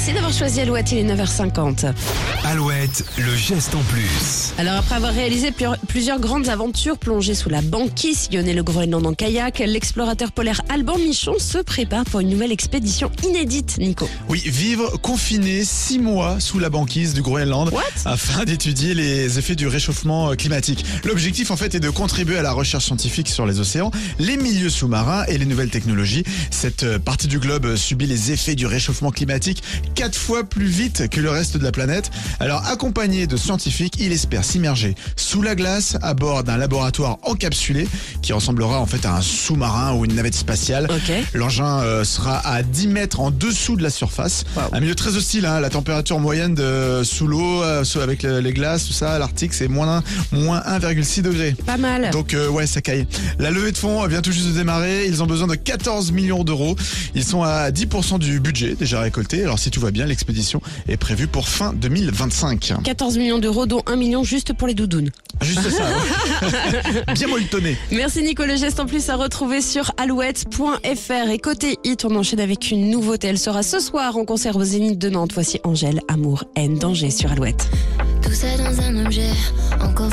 Merci d'avoir choisi Alouette, il est 9h50. Alouette, le geste en plus. Alors après avoir réalisé plusieurs grandes aventures plongées sous la banquise, sillonner le Groenland en kayak, l'explorateur polaire Alban Michon se prépare pour une nouvelle expédition inédite, Nico. Oui, vivre confiné six mois sous la banquise du Groenland What? afin d'étudier les effets du réchauffement euh, climatique. L'objectif en fait est de contribuer à la recherche scientifique sur les océans, les milieux sous-marins et les nouvelles technologies. Cette euh, partie du globe euh, subit les effets du réchauffement climatique quatre fois plus vite que le reste de la planète. Alors accompagné de scientifiques, il espère s'immerger sous la glace à bord d'un laboratoire encapsulé qui ressemblera en fait à un sous-marin ou une navette spatiale. Ok. L'engin euh, sera à 10 mètres en dessous de la surface. Wow. Un milieu très hostile, hein, la température moyenne de sous l'eau, euh, avec le- les glaces, tout ça, l'Arctique, c'est moins, moins 1,6 degré. Pas mal. Donc euh, ouais, ça caille. La levée de fonds vient tout juste de démarrer. Ils ont besoin de 14 millions d'euros. Ils sont à 10% du budget déjà récolté. Alors si tout va bien, l'expédition est prévue pour fin 2025. 14 millions d'euros, dont 1 million juste pour les doudounes. Juste ça. ouais. bien molletonné. Merci Nico, le geste en plus à retrouver sur alouette.fr. Et côté hit, on enchaîne avec une nouveauté. Elle sera ce soir en concert au Zénith de Nantes. Voici Angèle, Amour, haine, danger sur Alouette. Tout ça dans un objet, encore